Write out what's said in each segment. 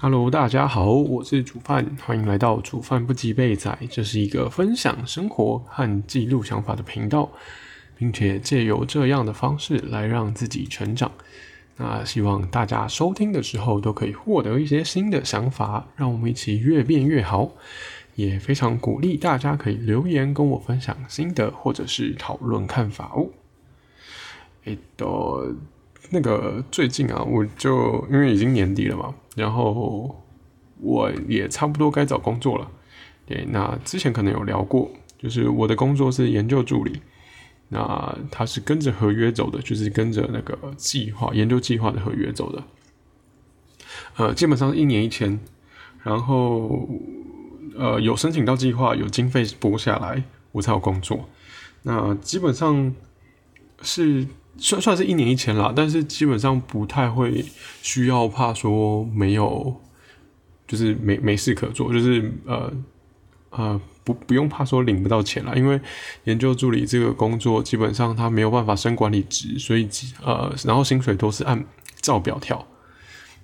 Hello，大家好，我是煮饭，欢迎来到煮饭不及备仔。这是一个分享生活和记录想法的频道，并且借由这样的方式来让自己成长。那希望大家收听的时候都可以获得一些新的想法，让我们一起越变越好。也非常鼓励大家可以留言跟我分享心得，或者是讨论看法哦。哎，都那个最近啊，我就因为已经年底了嘛。然后我也差不多该找工作了，对，那之前可能有聊过，就是我的工作是研究助理，那他是跟着合约走的，就是跟着那个计划研究计划的合约走的，呃，基本上一年一签，然后呃有申请到计划，有经费拨下来，我才有工作，那基本上是。算算是一年一签啦，但是基本上不太会需要怕说没有，就是没没事可做，就是呃呃不不用怕说领不到钱啦，因为研究助理这个工作基本上他没有办法升管理职，所以呃然后薪水都是按照表跳，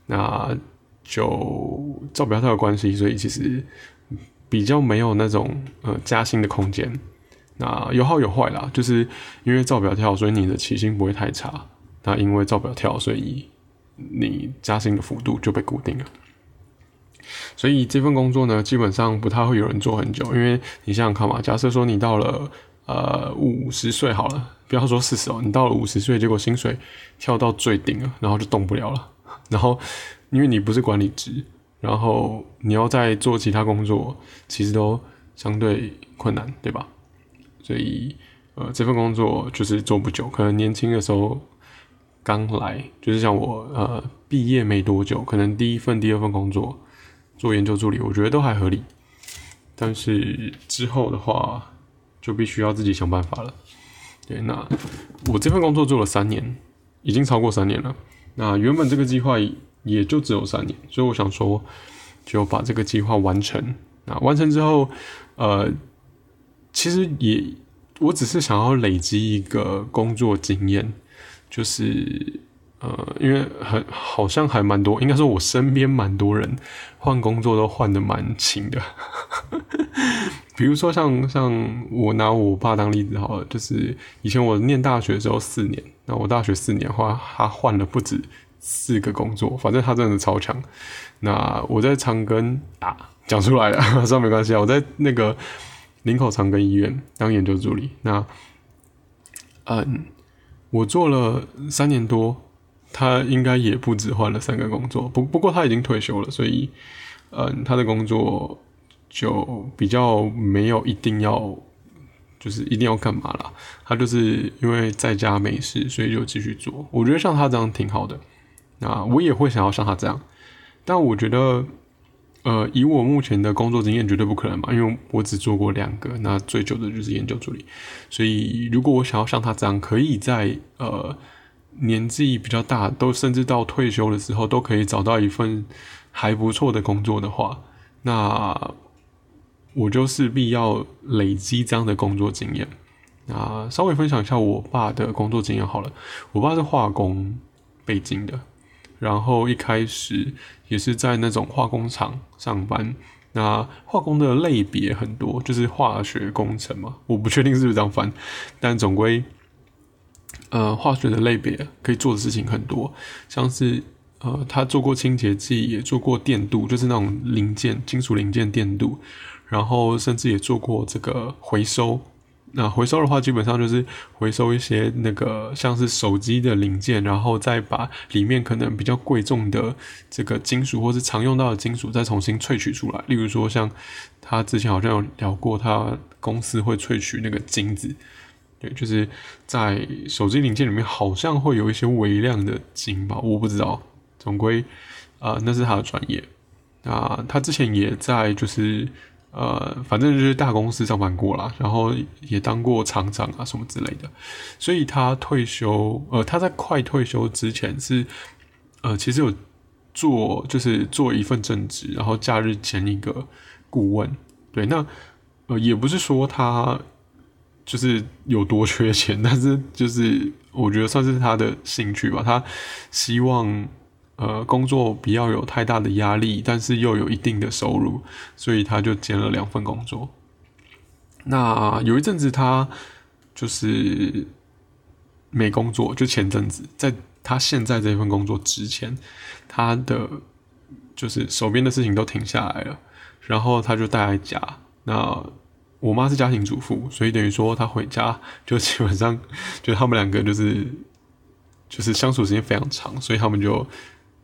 那就照表跳的关系，所以其实比较没有那种呃加薪的空间。那有好有坏啦，就是因为照表跳，所以你的起薪不会太差。那因为照表跳，所以你加薪的幅度就被固定了。所以这份工作呢，基本上不太会有人做很久，因为你想想看嘛，假设说你到了呃五十岁好了，不要说四十哦，你到了五十岁，结果薪水跳到最顶了，然后就动不了了。然后因为你不是管理职，然后你要再做其他工作，其实都相对困难，对吧？所以，呃，这份工作就是做不久，可能年轻的时候刚来，就是像我，呃，毕业没多久，可能第一份、第二份工作做研究助理，我觉得都还合理。但是之后的话，就必须要自己想办法了。对，那我这份工作做了三年，已经超过三年了。那原本这个计划也就只有三年，所以我想说，就把这个计划完成。那完成之后，呃。其实也，我只是想要累积一个工作经验，就是呃，因为很好像还蛮多，应该说我身边蛮多人换工作都换的蛮勤的。比如说像像我拿我爸当例子好了，就是以前我念大学的时候四年，那我大学四年话，他换了不止四个工作，反正他真的超强。那我在长庚啊，讲出来了，算没关系啊，我在那个。林口长庚医院当研究助理，那，嗯，我做了三年多，他应该也不止换了三个工作，不不过他已经退休了，所以，嗯，他的工作就比较没有一定要，就是一定要干嘛了，他就是因为在家没事，所以就继续做。我觉得像他这样挺好的，那我也会想要像他这样，但我觉得。呃，以我目前的工作经验，绝对不可能嘛，因为我只做过两个，那最久的就是研究助理。所以，如果我想要像他这样，可以在呃年纪比较大，都甚至到退休的时候，都可以找到一份还不错的工作的话，那我就势必要累积这样的工作经验。那稍微分享一下我爸的工作经验好了，我爸是化工背景的。然后一开始也是在那种化工厂上班，那化工的类别很多，就是化学工程嘛，我不确定是不是这样翻，但总归，呃，化学的类别可以做的事情很多，像是呃，他做过清洁剂，也做过电镀，就是那种零件、金属零件电镀，然后甚至也做过这个回收。那回收的话，基本上就是回收一些那个像是手机的零件，然后再把里面可能比较贵重的这个金属或是常用到的金属再重新萃取出来。例如说，像他之前好像有聊过，他公司会萃取那个金子，对，就是在手机零件里面好像会有一些微量的金吧，我不知道。总归，啊，那是他的专业。那他之前也在就是。呃，反正就是大公司上班过啦，然后也当过厂长啊什么之类的，所以他退休，呃，他在快退休之前是，呃，其实有做就是做一份正职，然后假日兼一个顾问，对，那呃也不是说他就是有多缺钱，但是就是我觉得算是他的兴趣吧，他希望呃工作不要有太大的压力，但是又有一定的收入，所以他就兼了两份工作。那有一阵子他就是没工作，就前阵子在他现在这份工作之前，他的就是手边的事情都停下来了，然后他就待在家。那我妈是家庭主妇，所以等于说她回家就基本上就他们两个就是就是相处时间非常长，所以他们就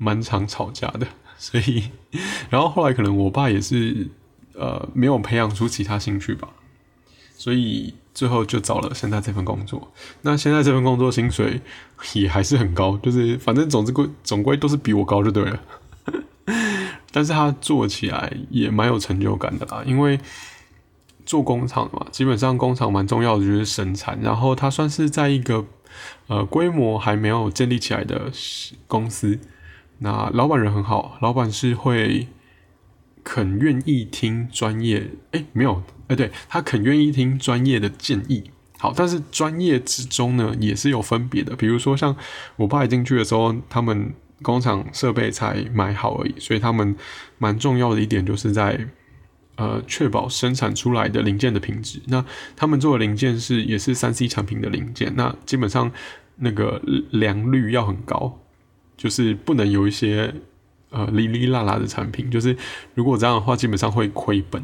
蛮常吵架的。所以，然后后来可能我爸也是呃没有培养出其他兴趣吧，所以最后就找了现在这份工作。那现在这份工作薪水 也还是很高，就是反正总之归总归都是比我高就对了。但是他做起来也蛮有成就感的啦，因为。做工厂嘛，基本上工厂蛮重要的就是生产，然后他算是在一个呃规模还没有建立起来的公司。那老板人很好，老板是会肯愿意听专业，哎，没有，哎，对他肯愿意听专业的建议。好，但是专业之中呢也是有分别的，比如说像我爸进去的时候，他们工厂设备才买好而已，所以他们蛮重要的一点就是在。呃，确保生产出来的零件的品质。那他们做的零件是也是三 C 产品的零件，那基本上那个良率要很高，就是不能有一些呃哩哩啦啦的产品。就是如果这样的话，基本上会亏本。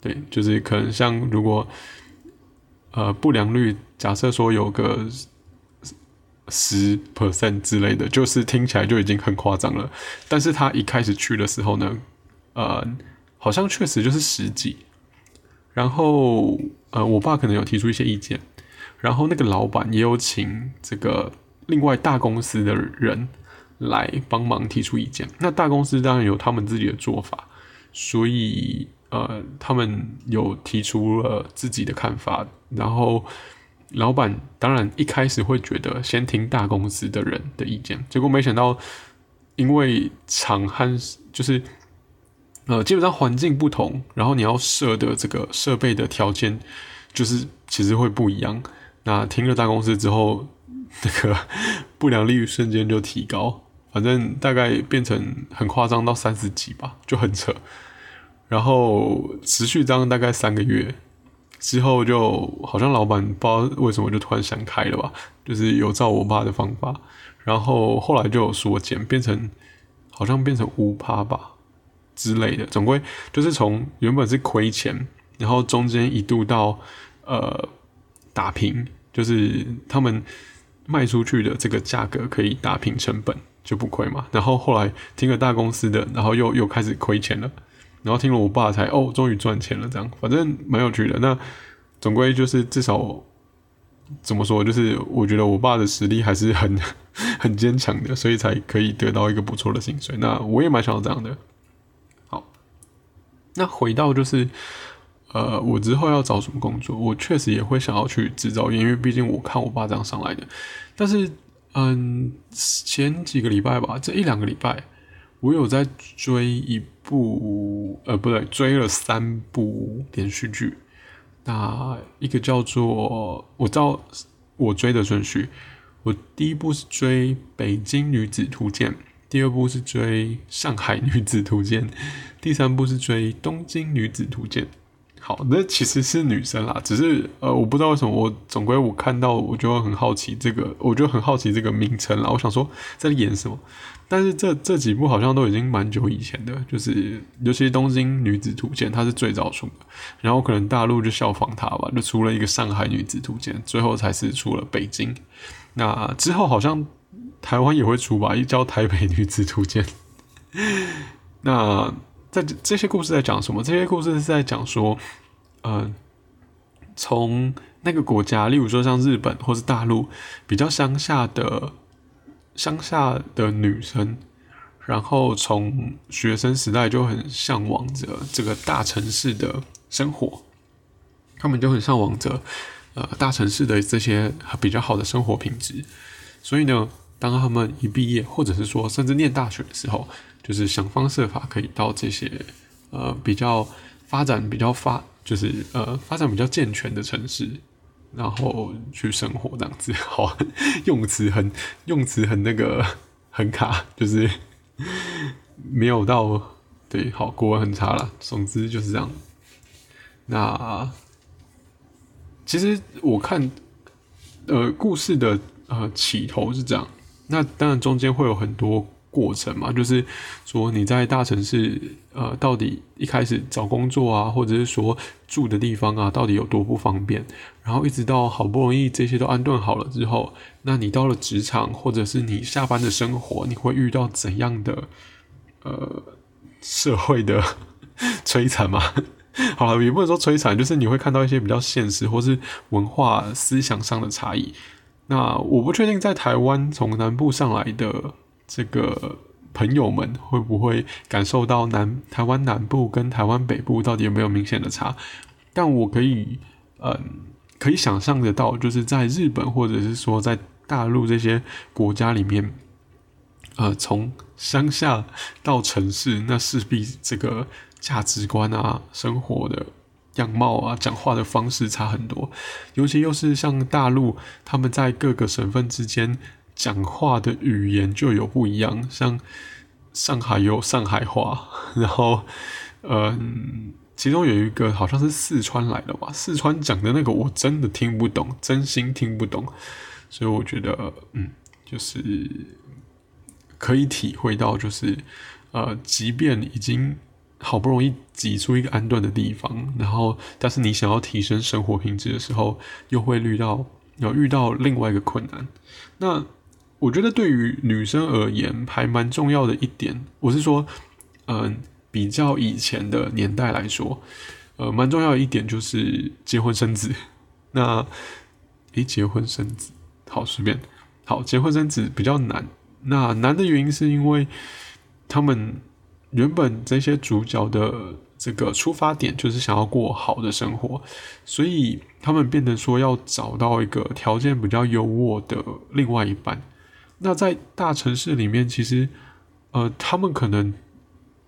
对，就是可能像如果呃不良率，假设说有个十 percent 之类的，就是听起来就已经很夸张了。但是他一开始去的时候呢，呃。好像确实就是十几，然后呃，我爸可能有提出一些意见，然后那个老板也有请这个另外大公司的人来帮忙提出意见。那大公司当然有他们自己的做法，所以呃，他们有提出了自己的看法。然后老板当然一开始会觉得先听大公司的人的意见，结果没想到因为厂和就是。呃，基本上环境不同，然后你要设的这个设备的条件，就是其实会不一样。那听了大公司之后，那个 不良率瞬间就提高，反正大概变成很夸张到三十几吧，就很扯。然后持续这样大概三个月之后，就好像老板不知道为什么就突然想开了吧，就是有照我爸的方法，然后后来就缩减，变成好像变成五趴吧。之类的，总归就是从原本是亏钱，然后中间一度到呃打平，就是他们卖出去的这个价格可以打平成本，就不亏嘛。然后后来听了大公司的，然后又又开始亏钱了，然后听了我爸才哦，终于赚钱了，这样反正蛮有趣的。那总归就是至少怎么说，就是我觉得我爸的实力还是很 很坚强的，所以才可以得到一个不错的薪水。那我也蛮想要这样的。好那回到就是，呃，我之后要找什么工作？我确实也会想要去制造业，因为毕竟我看我爸这样上来的。但是，嗯，前几个礼拜吧，这一两个礼拜，我有在追一部，呃，不对，追了三部连续剧。那一个叫做，我知道我追的顺序，我第一部是追《北京女子图鉴》。第二部是追《上海女子图鉴》，第三部是追《东京女子图鉴》。好，那其实是女生啦，只是呃，我不知道为什么，我总归我看到我就很好奇这个，我就很好奇这个名称啦。我想说在演什么，但是这这几部好像都已经蛮久以前的，就是尤其《东京女子图鉴》，它是最早出的，然后可能大陆就效仿它吧，就出了一个《上海女子图鉴》，最后才是出了《北京》。那之后好像。台湾也会出吧，一叫《台北女子图鉴》。那在这些故事在讲什么？这些故事是在讲说，呃，从那个国家，例如说像日本或是大陆，比较乡下的乡下的女生，然后从学生时代就很向往着这个大城市的生活，他们就很向往着呃大城市的这些比较好的生活品质，所以呢。当他们一毕业，或者是说甚至念大学的时候，就是想方设法可以到这些呃比较发展比较发，就是呃发展比较健全的城市，然后去生活这样子。好，用词很用词很那个 很卡，就是没有到对，好，国文很差了。总之就是这样。那其实我看，呃，故事的呃起头是这样。那当然中间会有很多。过程嘛，就是说你在大城市，呃，到底一开始找工作啊，或者是说住的地方啊，到底有多不方便？然后一直到好不容易这些都安顿好了之后，那你到了职场，或者是你下班的生活，你会遇到怎样的呃社会的 摧残吗？好了，也不能说摧残，就是你会看到一些比较现实或是文化思想上的差异。那我不确定在台湾从南部上来的。这个朋友们会不会感受到南台湾南部跟台湾北部到底有没有明显的差？但我可以，嗯，可以想象得到，就是在日本或者是说在大陆这些国家里面，呃，从乡下到城市，那势必这个价值观啊、生活的样貌啊、讲话的方式差很多，尤其又是像大陆，他们在各个省份之间。讲话的语言就有不一样，像上海有上海话，然后，嗯，其中有一个好像是四川来的吧，四川讲的那个我真的听不懂，真心听不懂，所以我觉得，嗯，就是可以体会到，就是呃，即便已经好不容易挤出一个安顿的地方，然后，但是你想要提升生活品质的时候，又会遇到要遇到另外一个困难，那。我觉得对于女生而言，还蛮重要的一点，我是说，嗯，比较以前的年代来说，呃，蛮重要的一点就是结婚生子。那，诶，结婚生子，好随便，好结婚生子比较难。那难的原因是因为他们原本这些主角的这个出发点就是想要过好的生活，所以他们变得说要找到一个条件比较优渥的另外一半。那在大城市里面，其实，呃，他们可能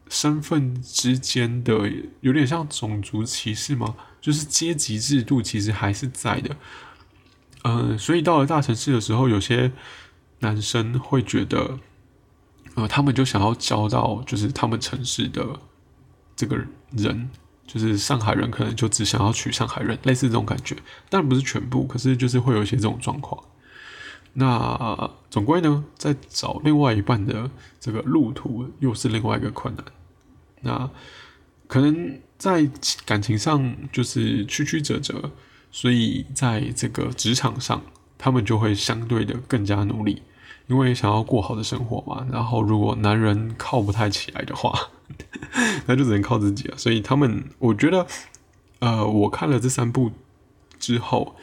身份之间的有点像种族歧视吗？就是阶级制度其实还是在的。嗯，所以到了大城市的时候，有些男生会觉得，呃，他们就想要交到就是他们城市的这个人，就是上海人，可能就只想要娶上海人，类似这种感觉。当然不是全部，可是就是会有一些这种状况。那总归呢，在找另外一半的这个路途又是另外一个困难。那可能在感情上就是曲曲折折，所以在这个职场上，他们就会相对的更加努力，因为想要过好的生活嘛。然后如果男人靠不太起来的话，那就只能靠自己了。所以他们，我觉得，呃，我看了这三部之后。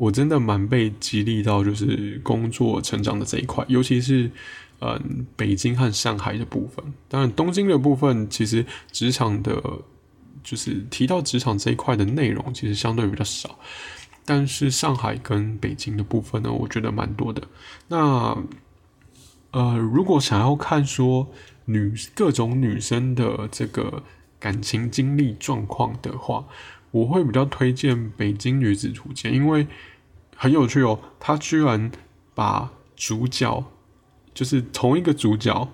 我真的蛮被激励到，就是工作成长的这一块，尤其是，嗯，北京和上海的部分。当然，东京的部分其实职场的，就是提到职场这一块的内容，其实相对比较少。但是上海跟北京的部分呢，我觉得蛮多的。那，呃，如果想要看说女各种女生的这个感情经历状况的话，我会比较推荐《北京女子图鉴》，因为。很有趣哦，他居然把主角就是同一个主角，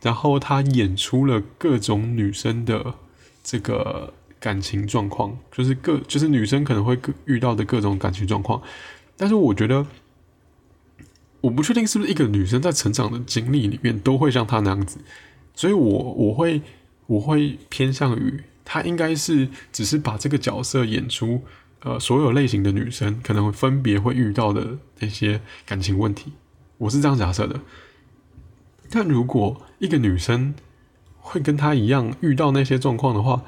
然后他演出了各种女生的这个感情状况，就是各就是女生可能会遇到的各种感情状况。但是我觉得，我不确定是不是一个女生在成长的经历里面都会像他那样子，所以我我会我会偏向于他应该是只是把这个角色演出。呃，所有类型的女生可能分别会遇到的那些感情问题，我是这样假设的。但如果一个女生会跟她一样遇到那些状况的话，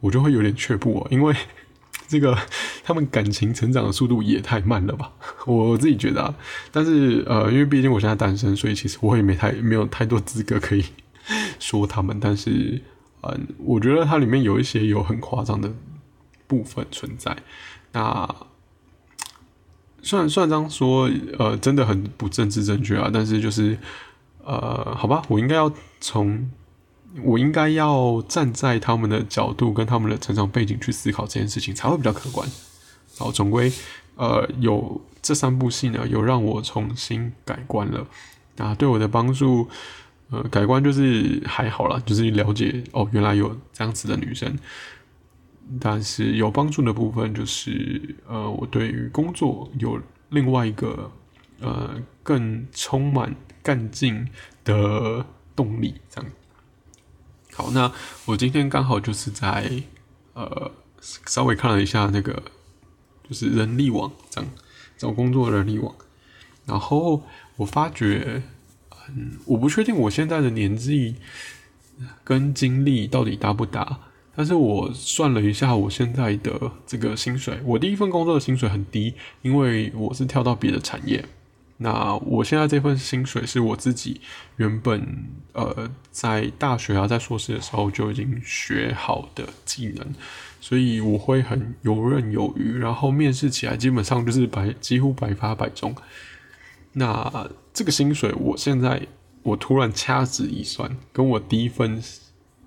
我就会有点却步哦，因为 这个他们感情成长的速度也太慢了吧，我自己觉得。啊。但是呃，因为毕竟我现在单身，所以其实我也没太没有太多资格可以 说他们。但是嗯，我觉得它里面有一些有很夸张的。部分存在，那虽然虽然这样说，呃，真的很不政治正确啊，但是就是，呃，好吧，我应该要从，我应该要站在他们的角度跟他们的成长背景去思考这件事情，才会比较客观。好，总归，呃，有这三部戏呢，有让我重新改观了，那对我的帮助，呃，改观就是还好啦，就是了解哦，原来有这样子的女生。但是有帮助的部分就是，呃，我对于工作有另外一个呃更充满干劲的动力。这样。好，那我今天刚好就是在呃稍微看了一下那个就是人力网这样找工作人力网，然后我发觉。嗯，我不确定我现在的年纪跟经历到底搭不搭，但是我算了一下，我现在的这个薪水，我第一份工作的薪水很低，因为我是跳到别的产业。那我现在这份薪水是我自己原本呃在大学啊，在硕士的时候就已经学好的技能，所以我会很游刃有余，然后面试起来基本上就是百几乎百发百中。那这个薪水，我现在我突然掐指一算，跟我第一份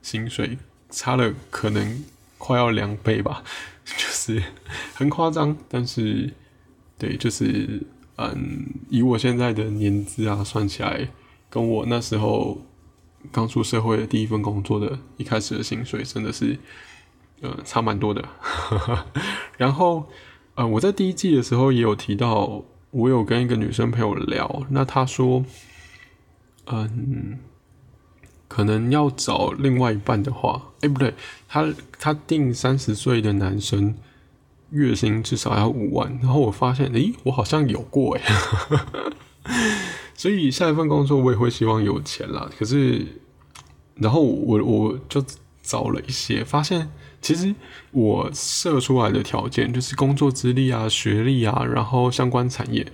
薪水差了可能快要两倍吧，就是很夸张。但是，对，就是嗯，以我现在的年资啊算起来，跟我那时候刚出社会的第一份工作的一开始的薪水，真的是呃差蛮多的。然后，呃，我在第一季的时候也有提到。我有跟一个女生朋友聊，那她说，嗯，可能要找另外一半的话，哎，不对，她她定三十岁的男生月薪至少要五万，然后我发现，诶，我好像有过哎，所以下一份工作我也会希望有钱啦。可是，然后我我就找了一些，发现。其实我设出来的条件就是工作资历啊、学历啊，然后相关产业，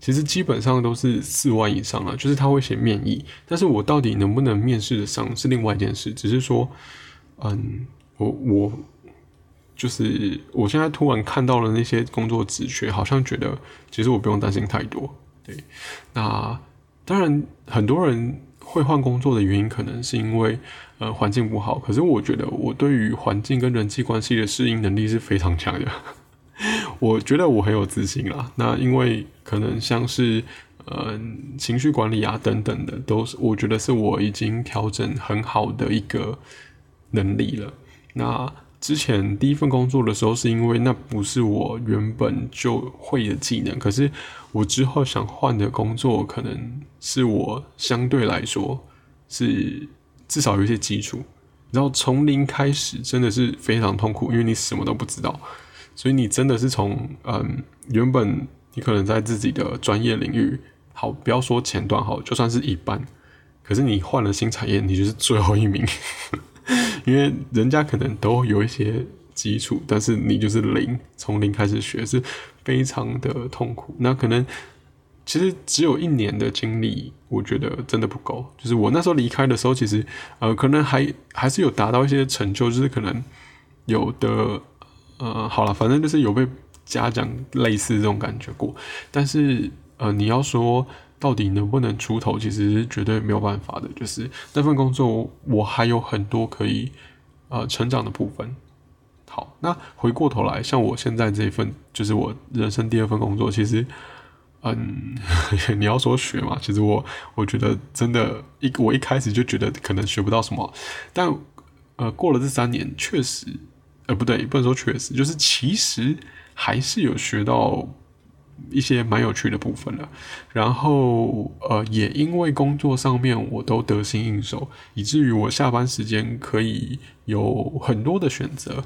其实基本上都是四万以上了。就是他会写面议，但是我到底能不能面试的上是另外一件事。只是说，嗯，我我就是我现在突然看到了那些工作职缺，好像觉得其实我不用担心太多。对，那当然很多人。会换工作的原因可能是因为呃环境不好，可是我觉得我对于环境跟人际关系的适应能力是非常强的。我觉得我很有自信啦。那因为可能像是呃情绪管理啊等等的，都是我觉得是我已经调整很好的一个能力了。那之前第一份工作的时候，是因为那不是我原本就会的技能，可是我之后想换的工作，可能是我相对来说是至少有一些基础。然后从零开始真的是非常痛苦，因为你什么都不知道，所以你真的是从嗯原本你可能在自己的专业领域好，不要说前段好，就算是一半，可是你换了新产业，你就是最后一名。因为人家可能都有一些基础，但是你就是零，从零开始学是非常的痛苦。那可能其实只有一年的经历，我觉得真的不够。就是我那时候离开的时候，其实呃，可能还还是有达到一些成就，就是可能有的呃，好了，反正就是有被嘉奖类似这种感觉过。但是呃，你要说。到底能不能出头，其实绝对没有办法的。就是那份工作，我还有很多可以呃成长的部分。好，那回过头来，像我现在这一份，就是我人生第二份工作，其实，嗯，你要说学嘛，其实我我觉得真的，一我一开始就觉得可能学不到什么，但呃，过了这三年，确实，呃，不对，不能说确实，就是其实还是有学到。一些蛮有趣的部分的，然后呃，也因为工作上面我都得心应手，以至于我下班时间可以有很多的选择，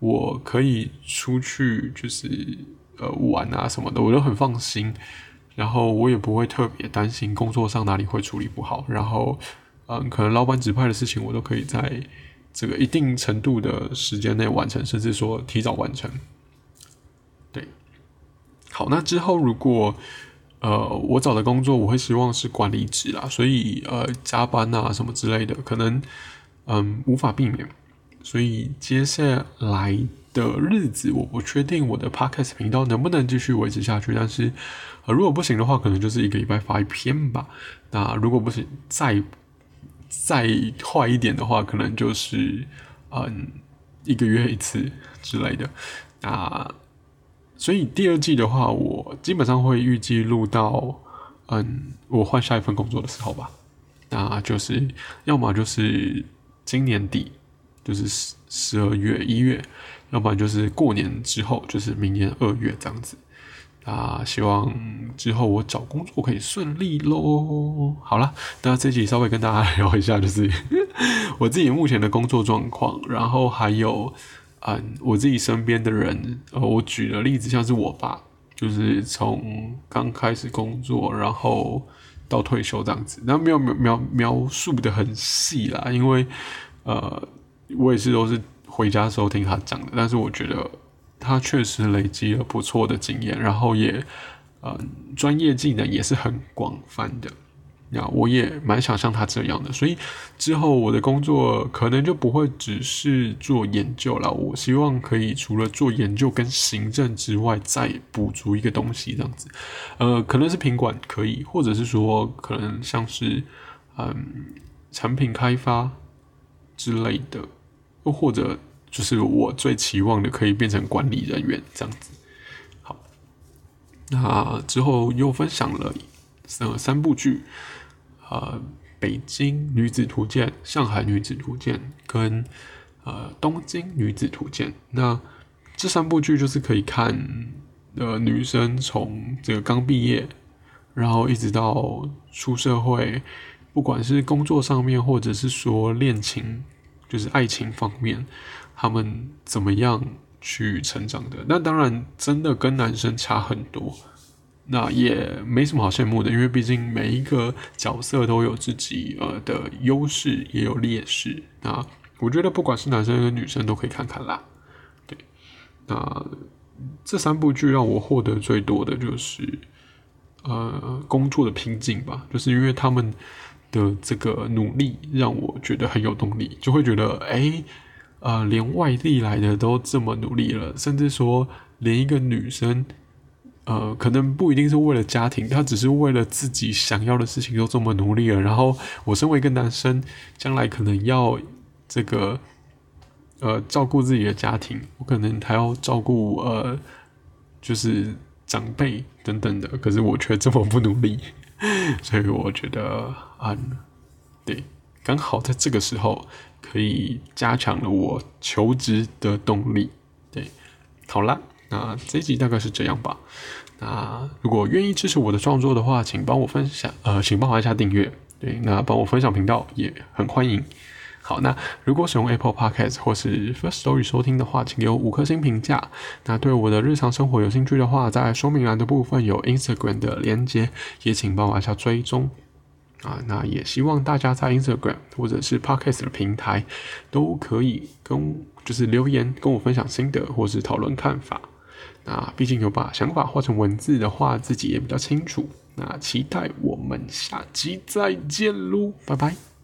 我可以出去就是呃玩啊什么的，我都很放心，然后我也不会特别担心工作上哪里会处理不好，然后嗯，可能老板指派的事情我都可以在这个一定程度的时间内完成，甚至说提早完成。对好，那之后如果呃我找的工作，我会希望是管理职啦，所以呃加班啊什么之类的，可能嗯无法避免，所以接下来的日子我不确定我的 podcast 频道能不能继续维持下去，但是呃如果不行的话，可能就是一个礼拜发一篇吧。那如果不行，再再坏一点的话，可能就是嗯一个月一次之类的。那所以第二季的话，我基本上会预计录到，嗯，我换下一份工作的时候吧。那就是要么就是今年底，就是十十二月一月，要不然就是过年之后，就是明年二月这样子。啊，希望之后我找工作可以顺利喽。好了，那这集稍微跟大家聊一下，就是 我自己目前的工作状况，然后还有嗯，我自己身边的人。呃，我举的例子像是我爸，就是从刚开始工作，然后到退休这样子。那没有描描描述的很细啦，因为呃，我也是都是回家时候听他讲的，但是我觉得。他确实累积了不错的经验，然后也，嗯，专业技能也是很广泛的。那我也蛮想像他这样的，所以之后我的工作可能就不会只是做研究了。我希望可以除了做研究跟行政之外，再补足一个东西，这样子。呃，可能是品管可以，或者是说可能像是嗯产品开发之类的，又或者。就是我最期望的，可以变成管理人员这样子。好，那之后又分享了三三部剧，呃，《北京女子图鉴》《上海女子图鉴》跟呃《东京女子图鉴》。那这三部剧就是可以看，呃，女生从这个刚毕业，然后一直到出社会，不管是工作上面，或者是说恋情，就是爱情方面。他们怎么样去成长的？那当然，真的跟男生差很多，那也没什么好羡慕的，因为毕竟每一个角色都有自己呃的优势，也有劣势。那我觉得不管是男生跟女生都可以看看啦。对，那这三部剧让我获得最多的就是呃工作的拼劲吧，就是因为他们的这个努力让我觉得很有动力，就会觉得哎。呃，连外地来的都这么努力了，甚至说连一个女生，呃，可能不一定是为了家庭，她只是为了自己想要的事情都这么努力了。然后我身为一个男生，将来可能要这个呃照顾自己的家庭，我可能还要照顾呃就是长辈等等的，可是我却这么不努力，所以我觉得啊，对，刚好在这个时候。可以加强了我求职的动力。对，好了，那这一集大概是这样吧。那如果愿意支持我的创作的话，请帮我分享，呃，请帮我按下订阅。对，那帮我分享频道也很欢迎。好，那如果使用 Apple Podcast 或是 First Story 收听的话，请给我五颗星评价。那对我的日常生活有兴趣的话，在说明栏的部分有 Instagram 的连接，也请帮我按下追踪。啊，那也希望大家在 Instagram 或者是 Podcast 的平台都可以跟就是留言跟我分享心得或是讨论看法。那毕竟有把想法画成文字的话，自己也比较清楚。那期待我们下期再见喽，拜拜。